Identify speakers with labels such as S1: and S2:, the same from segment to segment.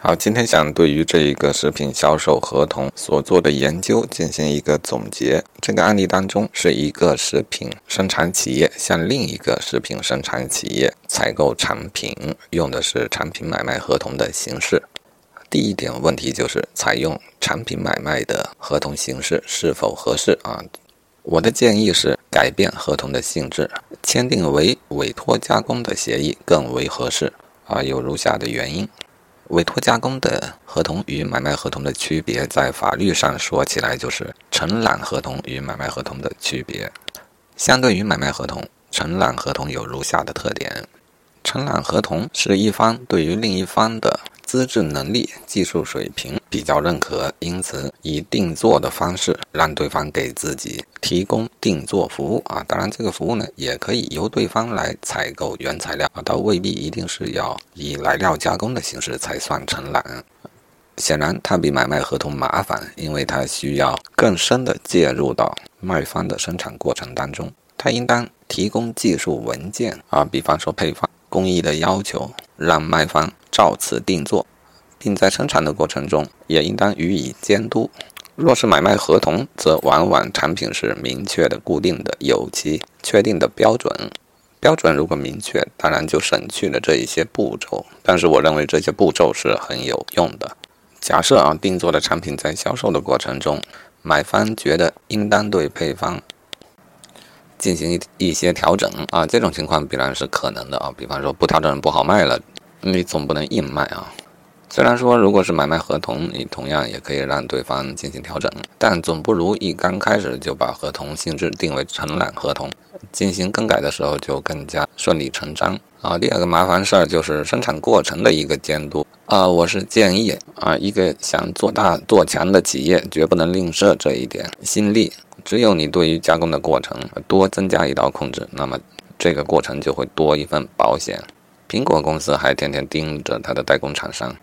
S1: 好，今天想对于这一个食品销售合同所做的研究进行一个总结。这个案例当中，是一个食品生产企业向另一个食品生产企业采购产品，用的是产品买卖合同的形式。第一点问题就是采用产品买卖的合同形式是否合适啊？我的建议是改变合同的性质，签订为委托加工的协议更为合适啊。有如下的原因。委托加工的合同与买卖合同的区别，在法律上说起来就是承揽合同与买卖合同的区别。相对于买卖合同，承揽合同有如下的特点：承揽合同是一方对于另一方的。资质能力、技术水平比较认可，因此以定做的方式让对方给自己提供定做服务啊。当然，这个服务呢也可以由对方来采购原材料啊，倒未必一定是要以来料加工的形式才算承揽。显然，它比买卖合同麻烦，因为它需要更深的介入到卖方的生产过程当中，它应当提供技术文件啊，比方说配方。工艺的要求，让卖方照此定做，并在生产的过程中也应当予以监督。若是买卖合同，则往往产品是明确的、固定的，有其确定的标准。标准如果明确，当然就省去了这一些步骤。但是我认为这些步骤是很有用的。假设啊，定做的产品在销售的过程中，买方觉得应当对配方。进行一一些调整啊，这种情况必然是可能的啊。比方说不调整不好卖了，你总不能硬卖啊。虽然说如果是买卖合同，你同样也可以让对方进行调整，但总不如一刚开始就把合同性质定为承揽合同，进行更改的时候就更加顺理成章啊。第二个麻烦事儿就是生产过程的一个监督啊。我是建议啊，一个想做大做强的企业绝不能吝啬这一点心力。只有你对于加工的过程多增加一道控制，那么这个过程就会多一份保险。苹果公司还天天盯着它的代工厂商，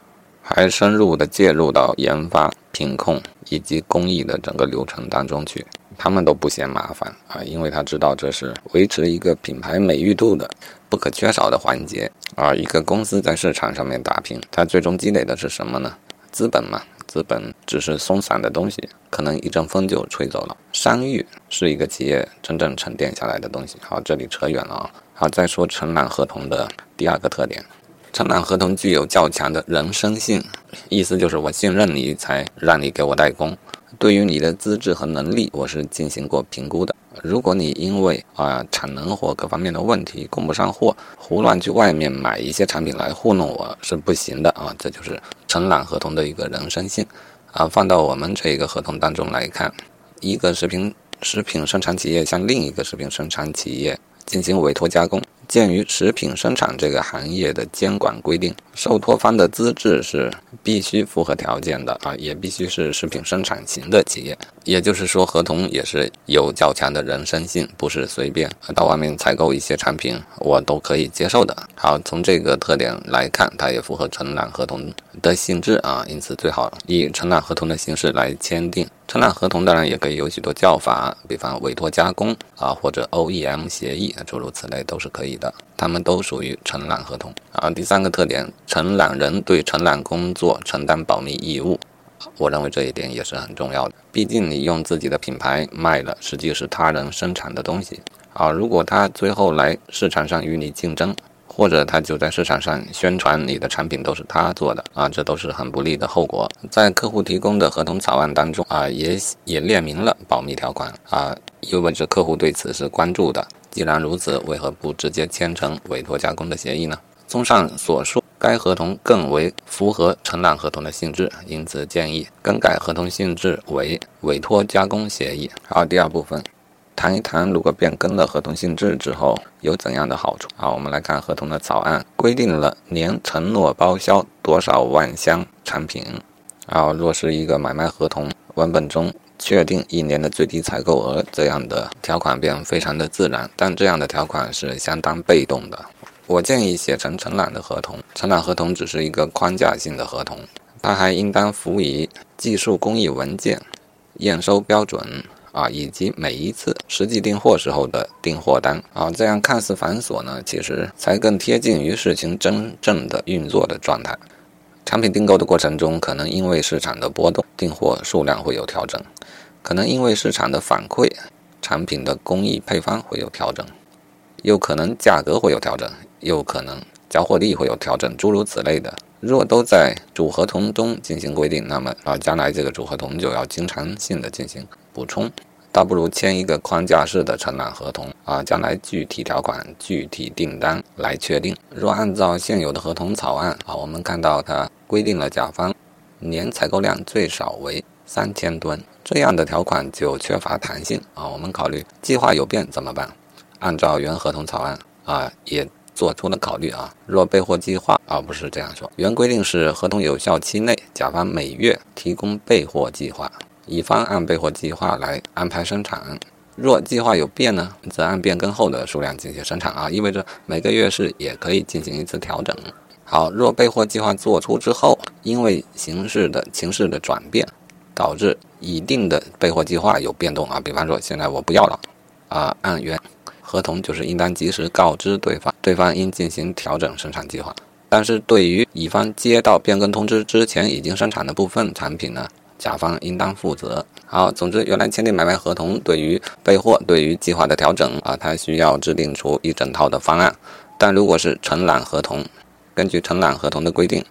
S1: 还深入的介入到研发、品控以及工艺的整个流程当中去，他们都不嫌麻烦啊，因为他知道这是维持一个品牌美誉度的不可缺少的环节啊。一个公司在市场上面打拼，它最终积累的是什么呢？资本嘛。资本只是松散的东西，可能一阵风就吹走了。商誉是一个企业真正沉淀下来的东西。好，这里扯远了啊。好，再说承揽合同的第二个特点，承揽合同具有较强的人身性，意思就是我信任你才让你给我代工。对于你的资质和能力，我是进行过评估的。如果你因为啊产能或各方面的问题供不上货，胡乱去外面买一些产品来糊弄我是不行的啊！这就是承揽合同的一个人身性啊。放到我们这个合同当中来看，一个食品食品生产企业向另一个食品生产企业进行委托加工。鉴于食品生产这个行业的监管规定，受托方的资质是必须符合条件的啊，也必须是食品生产型的企业。也就是说，合同也是有较强的人身性，不是随便到外面采购一些产品我都可以接受的。好，从这个特点来看，它也符合承揽合同的性质啊，因此最好以承揽合同的形式来签订。承揽合同当然也可以有许多叫法，比方委托加工啊，或者 OEM 协议，诸如此类都是可以的。它们都属于承揽合同啊。第三个特点，承揽人对承揽工作承担保密义务，我认为这一点也是很重要的。毕竟你用自己的品牌卖了，实际是他人生产的东西啊。如果他最后来市场上与你竞争，或者他就在市场上宣传你的产品都是他做的啊，这都是很不利的后果。在客户提供的合同草案当中啊，也也列明了保密条款啊，意味着客户对此是关注的。既然如此，为何不直接签成委托加工的协议呢？综上所述，该合同更为符合承揽合同的性质，因此建议更改合同性质为委托加工协议。好，第二部分。谈一谈，如果变更了合同性质之后有怎样的好处？好，我们来看合同的草案，规定了年承诺包销多少万箱产品。啊，若是一个买卖合同文本中确定一年的最低采购额，这样的条款便非常的自然。但这样的条款是相当被动的。我建议写成承揽的合同。承揽合同只是一个框架性的合同，它还应当辅以技术工艺文件、验收标准。啊，以及每一次实际订货时候的订货单啊，这样看似繁琐呢，其实才更贴近于事情真正的运作的状态。产品订购的过程中，可能因为市场的波动，订货数量会有调整；可能因为市场的反馈，产品的工艺配方会有调整；又可能价格会有调整；又可能交货地会有调整，诸如此类的。若都在主合同中进行规定，那么啊，将来这个主合同就要经常性的进行补充。倒不如签一个框架式的承揽合同啊，将来具体条款、具体订单来确定。若按照现有的合同草案啊，我们看到它规定了甲方年采购量最少为三千吨，这样的条款就缺乏弹性啊。我们考虑计划有变怎么办？按照原合同草案啊，也做出了考虑啊。若备货计划啊，不是这样说，原规定是合同有效期内，甲方每月提供备货计划。乙方按备货计划来安排生产，若计划有变呢，则按变更后的数量进行生产啊，意味着每个月是也可以进行一次调整。好，若备货计划做出之后，因为形势的情势的转变，导致已定的备货计划有变动啊，比方说现在我不要了啊，按原合同就是应当及时告知对方，对方应进行调整生产计划。但是对于乙方接到变更通知之前已经生产的部分产品呢？甲方应当负责。好，总之，原来签订买卖合同对于备货、对于计划的调整啊，它需要制定出一整套的方案。但如果是承揽合同，根据承揽合同的规定，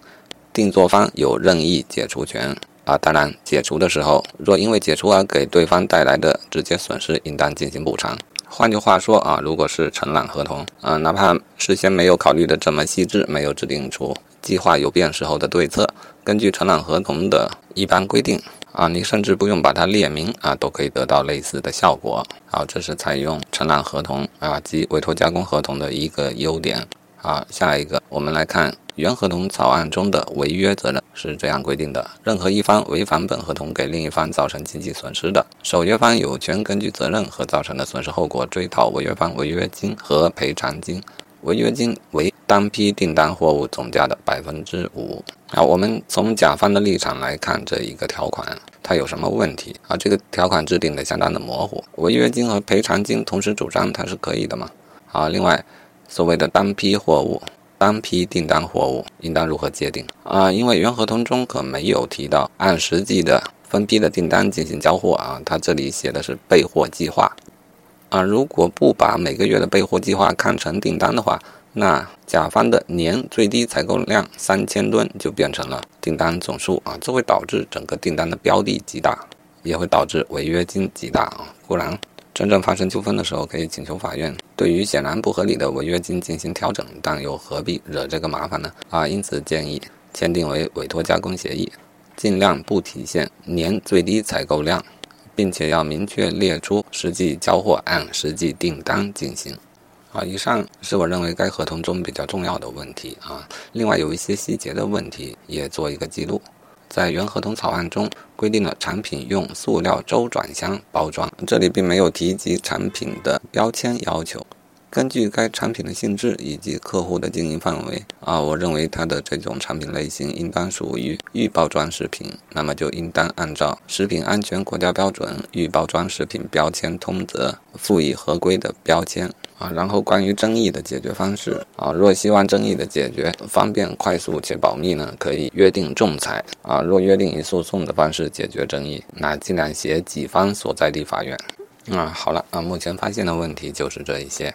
S1: 定做方有任意解除权啊。当然，解除的时候，若因为解除而给对方带来的直接损失，应当进行补偿。换句话说啊，如果是承揽合同啊，哪怕事先没有考虑的这么细致，没有制定出计划有变时候的对策。根据承揽合同的一般规定啊，你甚至不用把它列明啊，都可以得到类似的效果。好，这是采用承揽合同啊及委托加工合同的一个优点。啊，下一个我们来看原合同草案中的违约责任是这样规定的：任何一方违反本合同给另一方造成经济损失的，守约方有权根据责任和造成的损失后果追讨违约方违约金和赔偿金。违约金为单批订单货物总价的百分之五。啊，我们从甲方的立场来看这一个条款，它有什么问题啊？这个条款制定的相当的模糊，违约金和赔偿金同时主张它是可以的吗？啊，另外，所谓的单批货物、单批订单货物应当如何界定啊？因为原合同中可没有提到按实际的分批的订单进行交货啊，它这里写的是备货计划。啊，如果不把每个月的备货计划看成订单的话，那甲方的年最低采购量三千吨就变成了订单总数啊，这会导致整个订单的标的极大，也会导致违约金极大啊。固然，真正发生纠纷的时候可以请求法院对于显然不合理的违约金进行调整，但又何必惹这个麻烦呢？啊，因此建议签订为委托加工协议，尽量不体现年最低采购量。并且要明确列出实际交货按实际订单进行。啊，以上是我认为该合同中比较重要的问题啊。另外有一些细节的问题也做一个记录。在原合同草案中规定了产品用塑料周转箱包装，这里并没有提及产品的标签要求。根据该产品的性质以及客户的经营范围啊，我认为它的这种产品类型应当属于预包装食品，那么就应当按照食品安全国家标准预包装食品标签通则赋予合规的标签啊。然后关于争议的解决方式啊，若希望争议的解决方便、快速且保密呢，可以约定仲裁啊。若约定以诉讼的方式解决争议，那尽量写己方所在地法院啊。好了啊，目前发现的问题就是这一些。